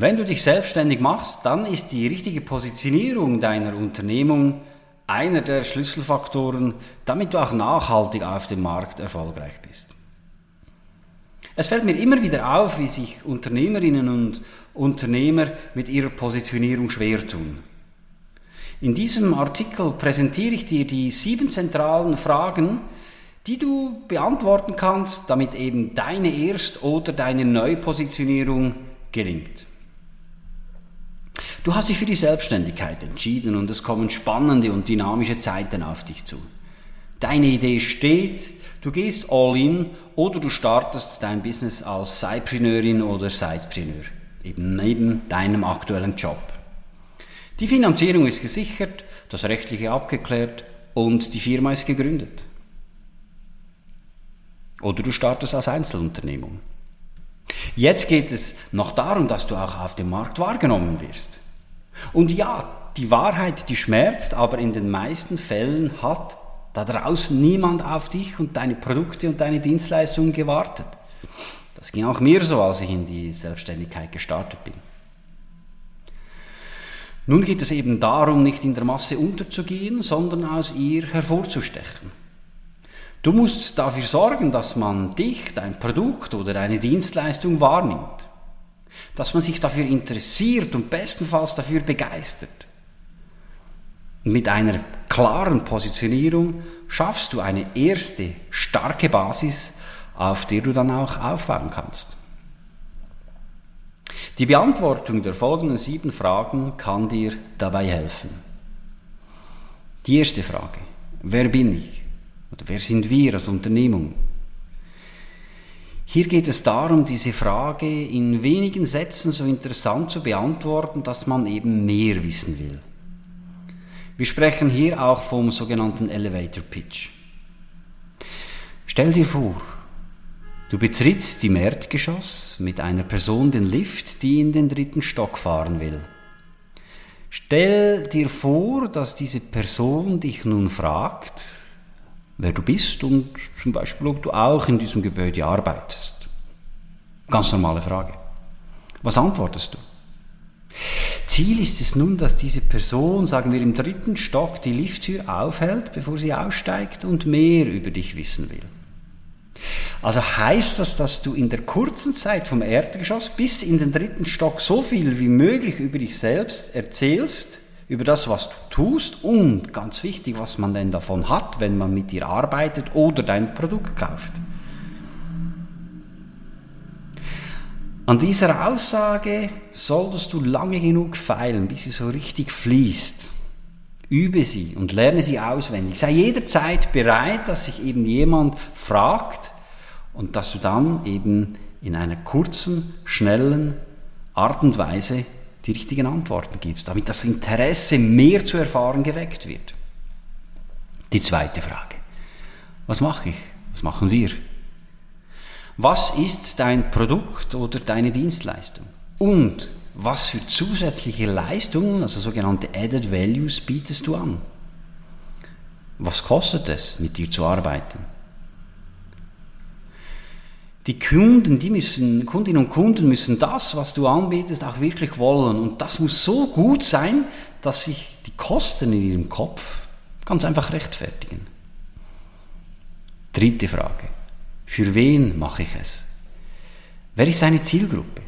Wenn du dich selbstständig machst, dann ist die richtige Positionierung deiner Unternehmung einer der Schlüsselfaktoren, damit du auch nachhaltig auf dem Markt erfolgreich bist. Es fällt mir immer wieder auf, wie sich Unternehmerinnen und Unternehmer mit ihrer Positionierung schwer tun. In diesem Artikel präsentiere ich dir die sieben zentralen Fragen, die du beantworten kannst, damit eben deine Erst- oder deine Neupositionierung gelingt. Du hast dich für die Selbstständigkeit entschieden und es kommen spannende und dynamische Zeiten auf dich zu. Deine Idee steht, du gehst all in oder du startest dein Business als Sidepreneurin oder Sidepreneur, eben neben deinem aktuellen Job. Die Finanzierung ist gesichert, das Rechtliche abgeklärt und die Firma ist gegründet. Oder du startest als Einzelunternehmung. Jetzt geht es noch darum, dass du auch auf dem Markt wahrgenommen wirst. Und ja, die Wahrheit, die schmerzt, aber in den meisten Fällen hat da draußen niemand auf dich und deine Produkte und deine Dienstleistungen gewartet. Das ging auch mir so, als ich in die Selbstständigkeit gestartet bin. Nun geht es eben darum, nicht in der Masse unterzugehen, sondern aus ihr hervorzustechen. Du musst dafür sorgen, dass man dich, dein Produkt oder deine Dienstleistung wahrnimmt dass man sich dafür interessiert und bestenfalls dafür begeistert. Mit einer klaren Positionierung schaffst du eine erste starke Basis, auf der du dann auch aufbauen kannst. Die Beantwortung der folgenden sieben Fragen kann dir dabei helfen. Die erste Frage, wer bin ich? Oder wer sind wir als Unternehmung? Hier geht es darum, diese Frage in wenigen Sätzen so interessant zu beantworten, dass man eben mehr wissen will. Wir sprechen hier auch vom sogenannten Elevator Pitch. Stell dir vor, du betrittst im Erdgeschoss mit einer Person den Lift, die in den dritten Stock fahren will. Stell dir vor, dass diese Person dich nun fragt, wer du bist und zum Beispiel, ob du auch in diesem Gebäude arbeitest. Ganz normale Frage. Was antwortest du? Ziel ist es nun, dass diese Person, sagen wir im dritten Stock, die Lifttür aufhält, bevor sie aussteigt und mehr über dich wissen will. Also heißt das, dass du in der kurzen Zeit vom Erdgeschoss bis in den dritten Stock so viel wie möglich über dich selbst erzählst, über das, was du tust und ganz wichtig, was man denn davon hat, wenn man mit dir arbeitet oder dein Produkt kauft. An dieser Aussage solltest du lange genug feilen, bis sie so richtig fließt. Übe sie und lerne sie auswendig. Sei jederzeit bereit, dass sich eben jemand fragt und dass du dann eben in einer kurzen, schnellen Art und Weise die richtigen Antworten gibst, damit das Interesse mehr zu erfahren geweckt wird. Die zweite Frage. Was mache ich? Was machen wir? Was ist dein Produkt oder deine Dienstleistung? Und was für zusätzliche Leistungen, also sogenannte Added Values, bietest du an? Was kostet es, mit dir zu arbeiten? Die Kunden, die müssen, Kundinnen und Kunden müssen das, was du anbietest, auch wirklich wollen. Und das muss so gut sein, dass sich die Kosten in ihrem Kopf ganz einfach rechtfertigen. Dritte Frage. Für wen mache ich es? Wer ist deine Zielgruppe?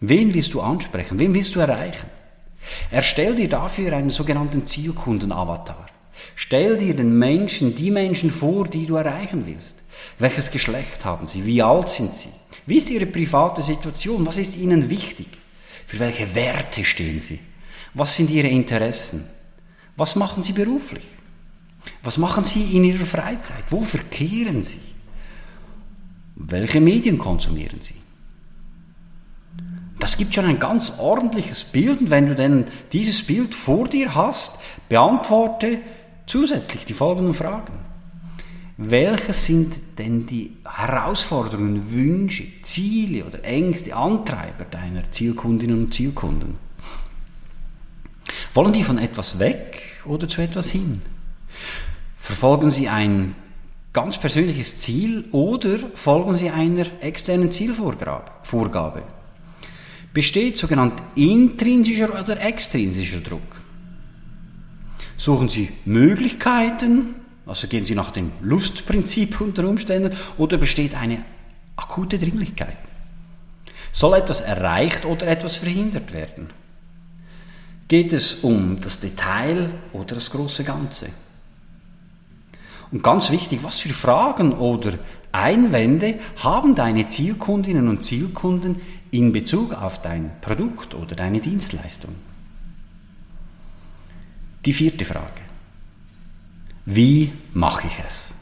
Wen willst du ansprechen? Wen willst du erreichen? Erstell dir dafür einen sogenannten Zielkunden-Avatar. Stell dir den Menschen, die Menschen vor, die du erreichen willst. Welches Geschlecht haben sie? Wie alt sind sie? Wie ist ihre private Situation? Was ist ihnen wichtig? Für welche Werte stehen sie? Was sind ihre Interessen? Was machen sie beruflich? Was machen sie in ihrer Freizeit? Wo verkehren sie? Welche Medien konsumieren sie? Das gibt schon ein ganz ordentliches Bild und wenn du denn dieses Bild vor dir hast, beantworte zusätzlich die folgenden Fragen. Welches sind denn die Herausforderungen, Wünsche, Ziele oder Ängste, Antreiber deiner Zielkundinnen und Zielkunden? Wollen die von etwas weg oder zu etwas hin? Verfolgen sie ein ganz persönliches Ziel oder folgen sie einer externen Zielvorgabe? Besteht sogenannt intrinsischer oder extrinsischer Druck? Suchen Sie Möglichkeiten, also gehen Sie nach dem Lustprinzip unter Umständen, oder besteht eine akute Dringlichkeit? Soll etwas erreicht oder etwas verhindert werden? Geht es um das Detail oder das große Ganze? Und ganz wichtig, was für Fragen oder Einwände haben deine Zielkundinnen und Zielkunden in Bezug auf dein Produkt oder deine Dienstleistung? Die vierte Frage. Wie mache ich es?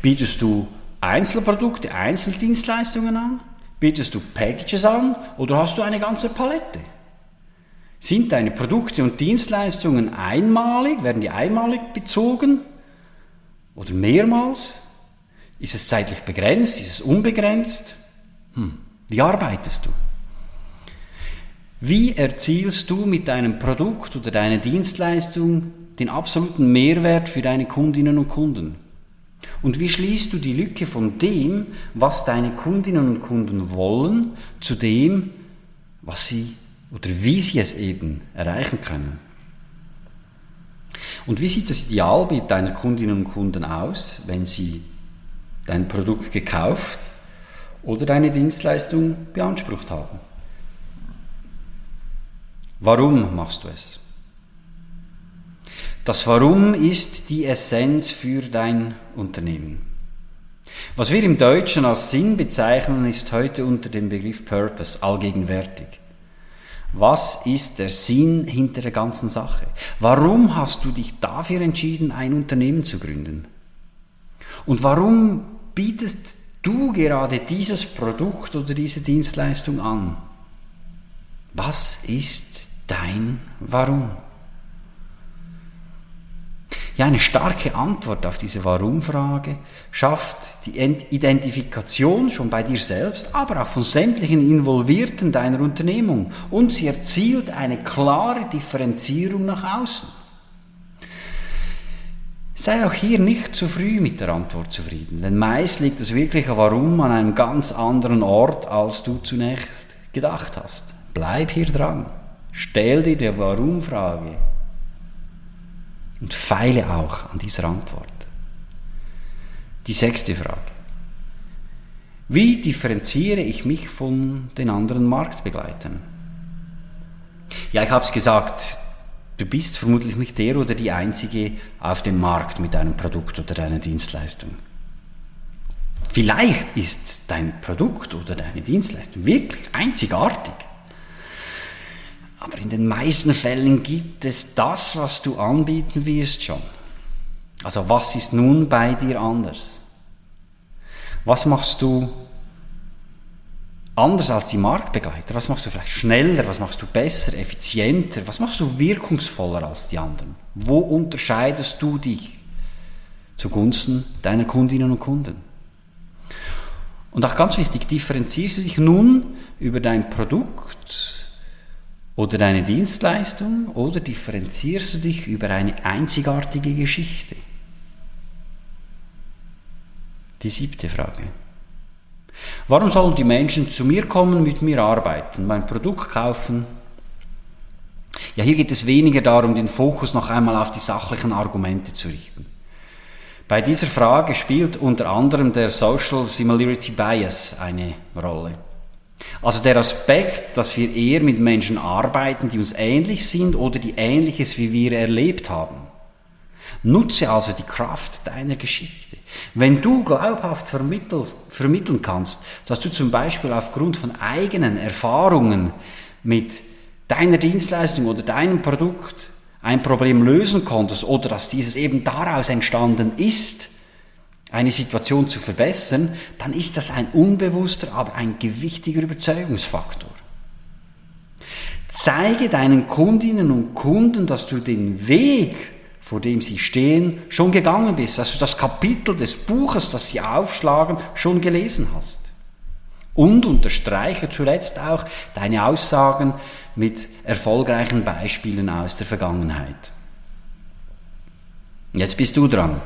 Bietest du Einzelprodukte, Einzeldienstleistungen an? Bietest du Packages an oder hast du eine ganze Palette? Sind deine Produkte und Dienstleistungen einmalig? Werden die einmalig bezogen? Oder mehrmals? Ist es zeitlich begrenzt? Ist es unbegrenzt? Hm. Wie arbeitest du? Wie erzielst du mit deinem Produkt oder deiner Dienstleistung den absoluten Mehrwert für deine Kundinnen und Kunden? Und wie schließt du die Lücke von dem, was deine Kundinnen und Kunden wollen, zu dem, was sie oder wie sie es eben erreichen können? Und wie sieht das Idealbild deiner Kundinnen und Kunden aus, wenn sie dein Produkt gekauft oder deine Dienstleistung beansprucht haben? Warum machst du es? Das Warum ist die Essenz für dein Unternehmen. Was wir im Deutschen als Sinn bezeichnen, ist heute unter dem Begriff Purpose allgegenwärtig. Was ist der Sinn hinter der ganzen Sache? Warum hast du dich dafür entschieden, ein Unternehmen zu gründen? Und warum bietest du gerade dieses Produkt oder diese Dienstleistung an? Was ist dein Warum? Ja, eine starke Antwort auf diese Warum-Frage schafft die Identifikation schon bei dir selbst, aber auch von sämtlichen Involvierten deiner Unternehmung und sie erzielt eine klare Differenzierung nach außen. Sei auch hier nicht zu früh mit der Antwort zufrieden, denn meist liegt das wirkliche Warum an einem ganz anderen Ort, als du zunächst gedacht hast. Bleib hier dran. Stell dir die Warum-Frage und feile auch an dieser Antwort. Die sechste Frage. Wie differenziere ich mich von den anderen Marktbegleitern? Ja, ich habe es gesagt, du bist vermutlich nicht der oder die Einzige auf dem Markt mit deinem Produkt oder deiner Dienstleistung. Vielleicht ist dein Produkt oder deine Dienstleistung wirklich einzigartig. Aber in den meisten Fällen gibt es das, was du anbieten wirst, schon. Also was ist nun bei dir anders? Was machst du anders als die Marktbegleiter? Was machst du vielleicht schneller? Was machst du besser, effizienter? Was machst du wirkungsvoller als die anderen? Wo unterscheidest du dich zugunsten deiner Kundinnen und Kunden? Und auch ganz wichtig, differenzierst du dich nun über dein Produkt, oder deine Dienstleistung oder differenzierst du dich über eine einzigartige Geschichte? Die siebte Frage. Warum sollen die Menschen zu mir kommen, mit mir arbeiten, mein Produkt kaufen? Ja, hier geht es weniger darum, den Fokus noch einmal auf die sachlichen Argumente zu richten. Bei dieser Frage spielt unter anderem der Social Similarity Bias eine Rolle. Also der Aspekt, dass wir eher mit Menschen arbeiten, die uns ähnlich sind oder die Ähnliches wie wir erlebt haben. Nutze also die Kraft deiner Geschichte. Wenn du glaubhaft vermitteln kannst, dass du zum Beispiel aufgrund von eigenen Erfahrungen mit deiner Dienstleistung oder deinem Produkt ein Problem lösen konntest oder dass dieses eben daraus entstanden ist, eine Situation zu verbessern, dann ist das ein unbewusster, aber ein gewichtiger Überzeugungsfaktor. Zeige deinen Kundinnen und Kunden, dass du den Weg, vor dem sie stehen, schon gegangen bist, dass du das Kapitel des Buches, das sie aufschlagen, schon gelesen hast. Und unterstreiche zuletzt auch deine Aussagen mit erfolgreichen Beispielen aus der Vergangenheit. Jetzt bist du dran.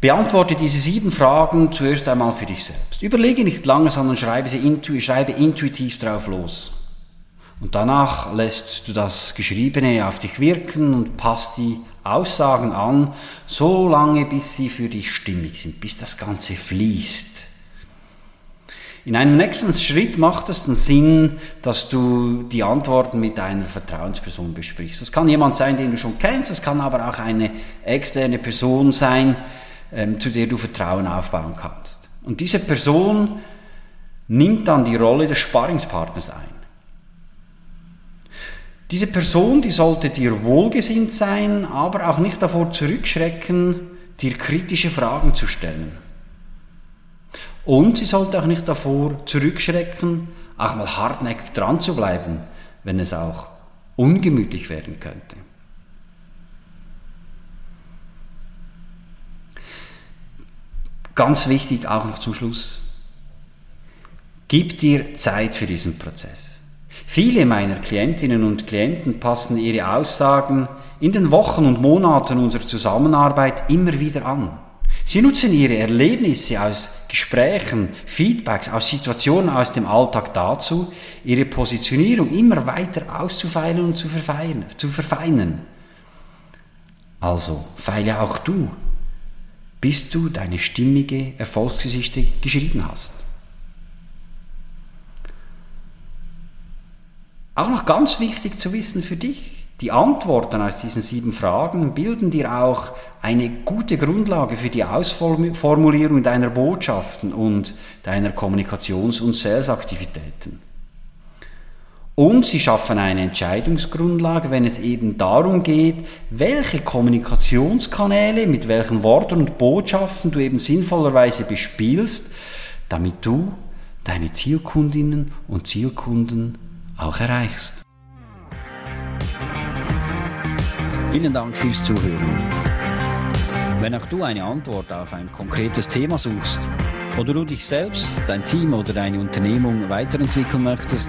Beantworte diese sieben Fragen zuerst einmal für dich selbst. Überlege nicht lange, sondern schreibe sie intu schreibe intuitiv drauf los. Und danach lässt du das Geschriebene auf dich wirken und passt die Aussagen an, so lange bis sie für dich stimmig sind, bis das Ganze fließt. In einem nächsten Schritt macht es den Sinn, dass du die Antworten mit einer Vertrauensperson besprichst. Das kann jemand sein, den du schon kennst, es kann aber auch eine externe Person sein, ähm, zu der du Vertrauen aufbauen kannst. Und diese Person nimmt dann die Rolle des Sparringspartners ein. Diese Person, die sollte dir wohlgesinnt sein, aber auch nicht davor zurückschrecken, dir kritische Fragen zu stellen. Und sie sollte auch nicht davor zurückschrecken, auch mal hartnäckig dran zu bleiben, wenn es auch ungemütlich werden könnte. Ganz wichtig auch noch zum Schluss. Gib dir Zeit für diesen Prozess. Viele meiner Klientinnen und Klienten passen ihre Aussagen in den Wochen und Monaten unserer Zusammenarbeit immer wieder an. Sie nutzen ihre Erlebnisse aus Gesprächen, Feedbacks, aus Situationen aus dem Alltag dazu, ihre Positionierung immer weiter auszufeilen und zu verfeinern. Also feile auch du bis du deine stimmige Erfolgsgeschichte geschrieben hast. Auch noch ganz wichtig zu wissen für dich, die Antworten aus diesen sieben Fragen bilden dir auch eine gute Grundlage für die Ausformulierung deiner Botschaften und deiner Kommunikations- und Salesaktivitäten. Und sie schaffen eine Entscheidungsgrundlage, wenn es eben darum geht, welche Kommunikationskanäle mit welchen Worten und Botschaften du eben sinnvollerweise bespielst, damit du deine Zielkundinnen und Zielkunden auch erreichst. Vielen Dank fürs Zuhören. Wenn auch du eine Antwort auf ein konkretes Thema suchst oder du dich selbst, dein Team oder deine Unternehmung weiterentwickeln möchtest,